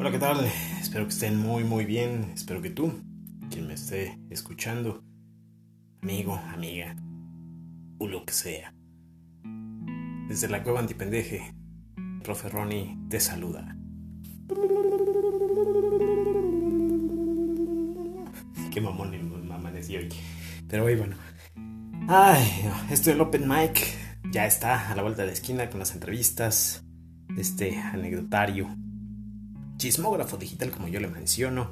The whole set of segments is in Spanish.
Hola, ¿qué tal? Espero que estén muy, muy bien. Espero que tú, quien me esté escuchando, amigo, amiga, o lo que sea. Desde la cueva antipendeje, profe Ronnie te saluda. Qué mamón me amanecí hoy. Pero hoy, bueno. Ay, esto del Open Mic ya está a la vuelta de la esquina con las entrevistas, este anecdotario, chismógrafo digital como yo le menciono,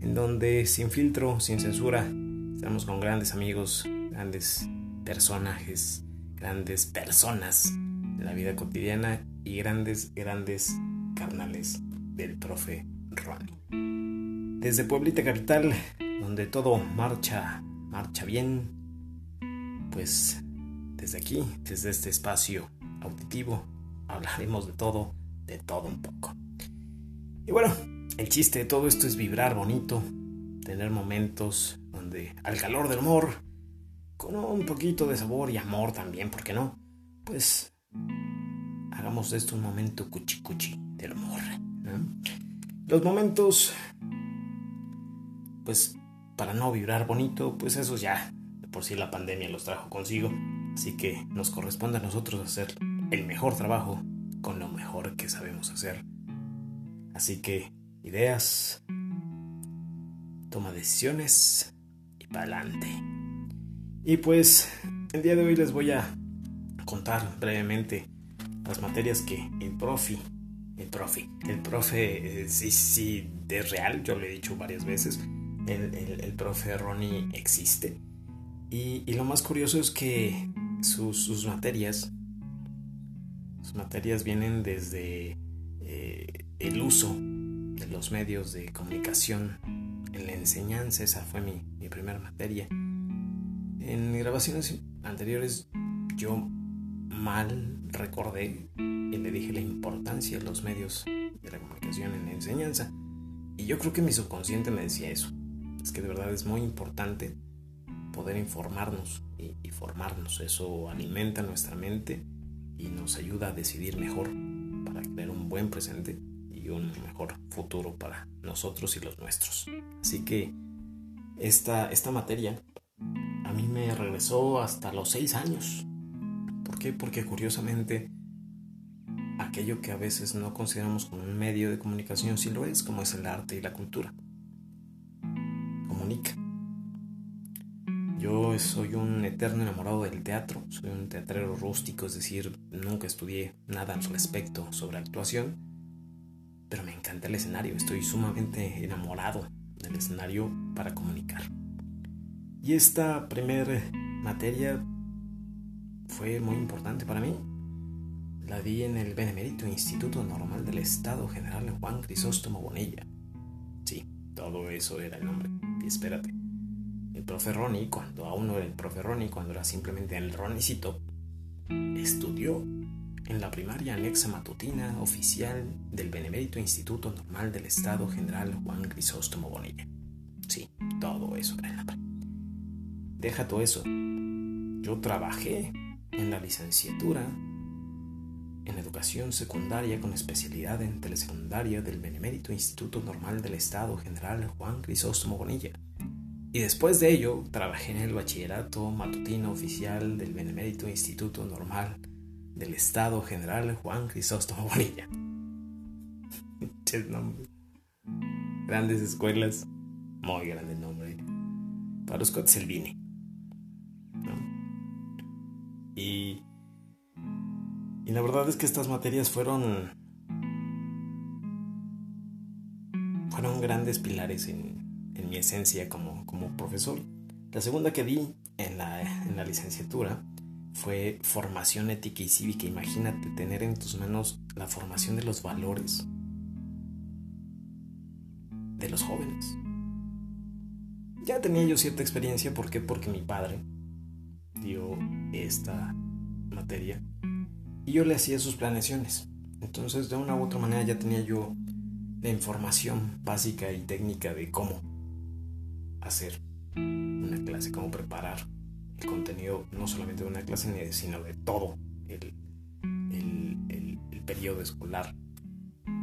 en donde sin filtro, sin censura, estamos con grandes amigos, grandes personajes, grandes personas de la vida cotidiana y grandes, grandes carnales del profe Ronnie. Desde Pueblita Capital, donde todo marcha, marcha bien, pues desde aquí, desde este espacio auditivo, hablaremos de todo, de todo un poco. Y bueno, el chiste de todo esto es vibrar bonito, tener momentos donde al calor del humor, con un poquito de sabor y amor también, ¿por qué no? Pues hagamos de esto un momento cuchi cuchi del amor. Los momentos, pues para no vibrar bonito, pues eso ya, de por sí la pandemia los trajo consigo, así que nos corresponde a nosotros hacer el mejor trabajo con lo mejor que sabemos hacer Así que ideas, toma decisiones y para adelante. Y pues el día de hoy les voy a contar brevemente las materias que el profe, el profe, el profe eh, sí, sí, es real, yo lo he dicho varias veces, el, el, profe Ronnie existe. Y, y, lo más curioso es que sus, sus materias, sus materias vienen desde eh, el uso de los medios de comunicación en la enseñanza, esa fue mi, mi primera materia. En grabaciones anteriores yo mal recordé y le dije la importancia de los medios de la comunicación en la enseñanza. Y yo creo que mi subconsciente me decía eso. Es que de verdad es muy importante poder informarnos y, y formarnos. Eso alimenta nuestra mente y nos ayuda a decidir mejor para crear un buen presente un mejor futuro para nosotros y los nuestros. Así que esta, esta materia a mí me regresó hasta los seis años. ¿Por qué? Porque curiosamente aquello que a veces no consideramos como un medio de comunicación sí lo es, como es el arte y la cultura. Comunica. Yo soy un eterno enamorado del teatro, soy un teatrero rústico, es decir, nunca estudié nada al respecto sobre actuación, pero me encanta el escenario, estoy sumamente enamorado del escenario para comunicar. Y esta primera materia fue muy importante para mí. La di en el Benemérito Instituto Normal del Estado General Juan Crisóstomo Bonilla. Sí, todo eso era el nombre. Y espérate, el profe Ronnie, cuando aún no era el profe Ronnie, cuando era simplemente el Ronicito, estudió en la primaria anexa matutina oficial del Benemérito Instituto Normal del Estado General Juan Crisóstomo Bonilla. Sí, todo eso. Deja todo eso. Yo trabajé en la licenciatura en educación secundaria con especialidad en telesecundaria del Benemérito Instituto Normal del Estado General Juan Crisóstomo Bonilla. Y después de ello, trabajé en el bachillerato matutino oficial del Benemérito Instituto Normal del Estado General Juan Crisóstomo Bonilla. Grandes escuelas, muy grande nombre. Para los Selvini. Y, y la verdad es que estas materias fueron fueron grandes pilares en, en mi esencia como, como profesor. La segunda que di en la, en la licenciatura fue formación ética y cívica. Imagínate tener en tus manos la formación de los valores de los jóvenes. Ya tenía yo cierta experiencia, ¿por qué? Porque mi padre dio esta materia y yo le hacía sus planeaciones. Entonces, de una u otra manera ya tenía yo la información básica y técnica de cómo hacer una clase, cómo preparar contenido no solamente de una clase, sino de todo el, el, el, periodo escolar.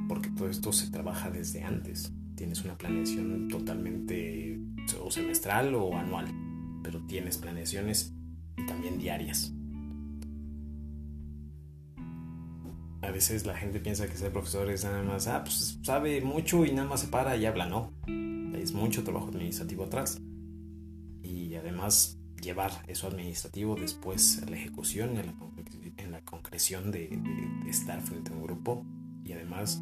porque todo esto se trabaja desde antes. Tienes una planeación totalmente o semestral o anual, pero tienes planeaciones y también diarias. A veces la gente piensa que ser profesor es nada más, ah, pues sabe mucho y nada más se para y habla, no. Es mucho trabajo administrativo atrás. Y además llevar eso administrativo después a la ejecución y en la concreción de, estar frente a un grupo y además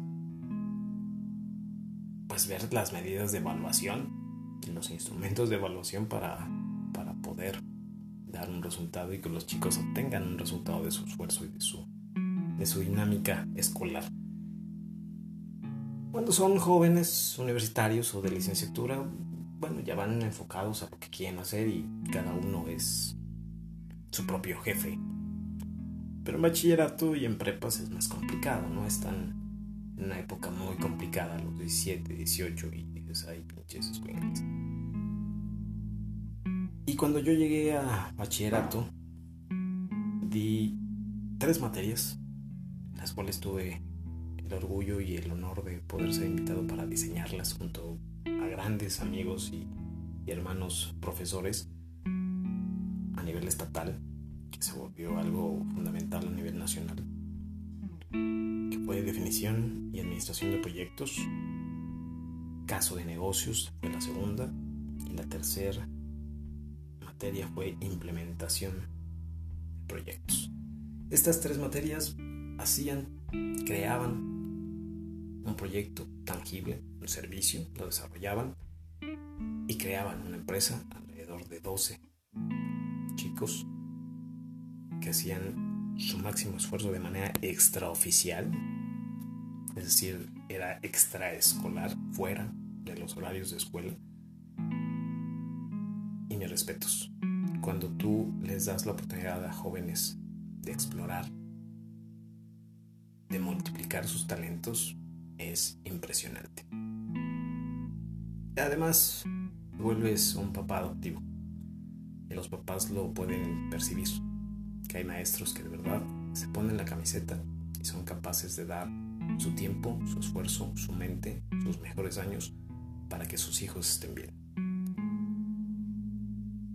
pues ver las medidas de evaluación los instrumentos de evaluación para, para poder dar un resultado y que los chicos obtengan un resultado de su esfuerzo y de su, de su dinámica escolar. Cuando son jóvenes universitarios o de licenciatura, bueno, ya van enfocados a lo que quieren hacer y cada uno es su propio jefe. Pero en bachillerato y en prepas es más complicado, ¿no? Están en una época muy complicada, los 17, 18 y dices, ay, pinches escuelas. Y cuando yo llegué a bachillerato, di tres materias, las cuales tuve el orgullo y el honor de poder ser invitado para diseñarlas junto grandes amigos y, hermanos profesores a nivel estatal, que se volvió algo fundamental a nivel nacional, que fue definición y administración de proyectos, caso de negocios fue la segunda y la tercera materia fue implementación de proyectos. Estas tres materias hacían, creaban un proyecto tangible, un servicio, lo desarrollaban y creaban una empresa alrededor de 12 chicos que hacían su máximo esfuerzo de manera extraoficial, es decir, era extraescolar, fuera de los horarios de escuela. Y mis respetos, cuando tú les das la oportunidad a jóvenes de explorar, de multiplicar sus talentos, es impresionante. Además, vuelves un papá adoptivo. Y los papás lo pueden percibir. Que hay maestros que de verdad se ponen la camiseta y son capaces de dar su tiempo, su esfuerzo, su mente, sus mejores años para que sus hijos estén bien.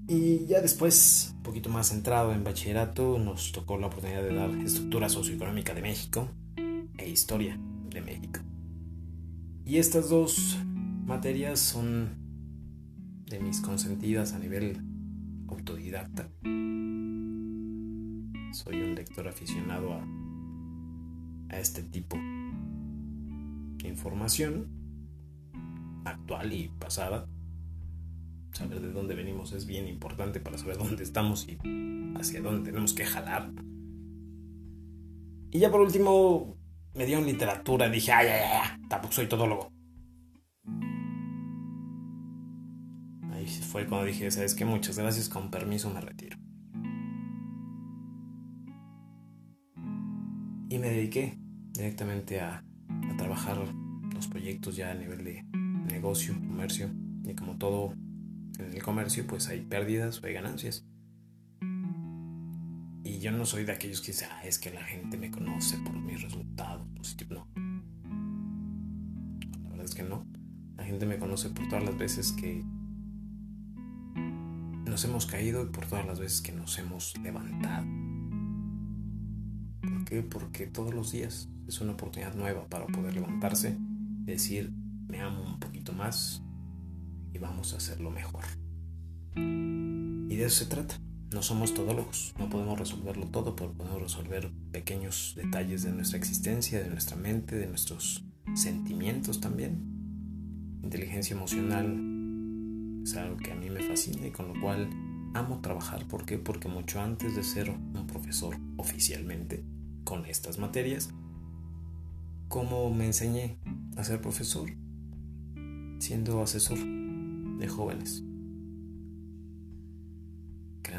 Y ya después, un poquito más centrado en bachillerato, nos tocó la oportunidad de dar estructura socioeconómica de México e historia de México. Y estas dos materias son de mis consentidas a nivel autodidacta. Soy un lector aficionado a, a este tipo de información actual y pasada. Saber de dónde venimos es bien importante para saber dónde estamos y hacia dónde tenemos que jalar. Y ya por último, me dio en literatura. Dije, ay, ay, ay, tampoco soy todólogo. Ahí fue cuando dije, ¿sabes qué? Muchas gracias, con permiso me retiro. Y me dediqué directamente a, a trabajar los proyectos ya a nivel de negocio, comercio. Y como todo en el comercio, pues hay pérdidas o hay ganancias. Y yo no soy de aquellos que dicen, ah, es que la gente me conoce por mis resultados No. La verdad es que no. La gente me conoce por todas las veces que nos hemos caído y por todas las veces que nos hemos levantado. ¿Por qué? Porque todos los días es una oportunidad nueva para poder levantarse y decir, me amo un poquito más y vamos a hacerlo mejor. Y de eso se trata. No somos todólogos, no podemos resolverlo todo, pero podemos resolver pequeños detalles de nuestra existencia, de nuestra mente, de nuestros sentimientos también. Inteligencia emocional es algo que a mí me fascina y con lo cual amo trabajar. ¿Por qué? Porque mucho antes de ser un profesor oficialmente con estas materias, como me enseñé a ser profesor, siendo asesor de jóvenes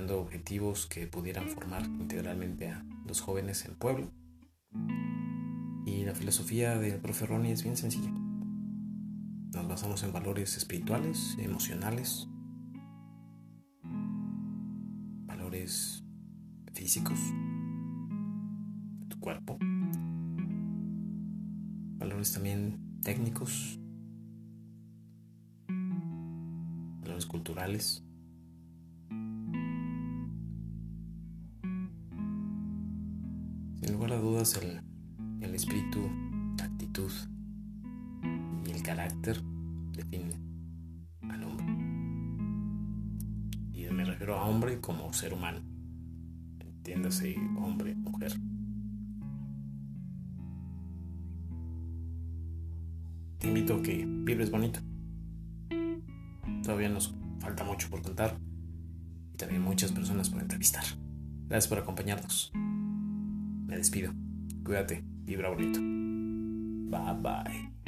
objetivos que pudieran formar integralmente a los jóvenes en pueblo. Y la filosofía del profe Ronnie es bien sencilla. Nos basamos en valores espirituales, emocionales, valores físicos de tu cuerpo, valores también técnicos, valores culturales. El, espíritu, la actitud y el carácter definen al hombre. Y me refiero a hombre como ser humano. Entiéndase, hombre, mujer. Te invito a que vibres bonito. Todavía nos falta mucho por contar y también muchas personas por entrevistar. Gracias por acompañarnos. Me despido. Cuídate, vibra bonito. Bye bye.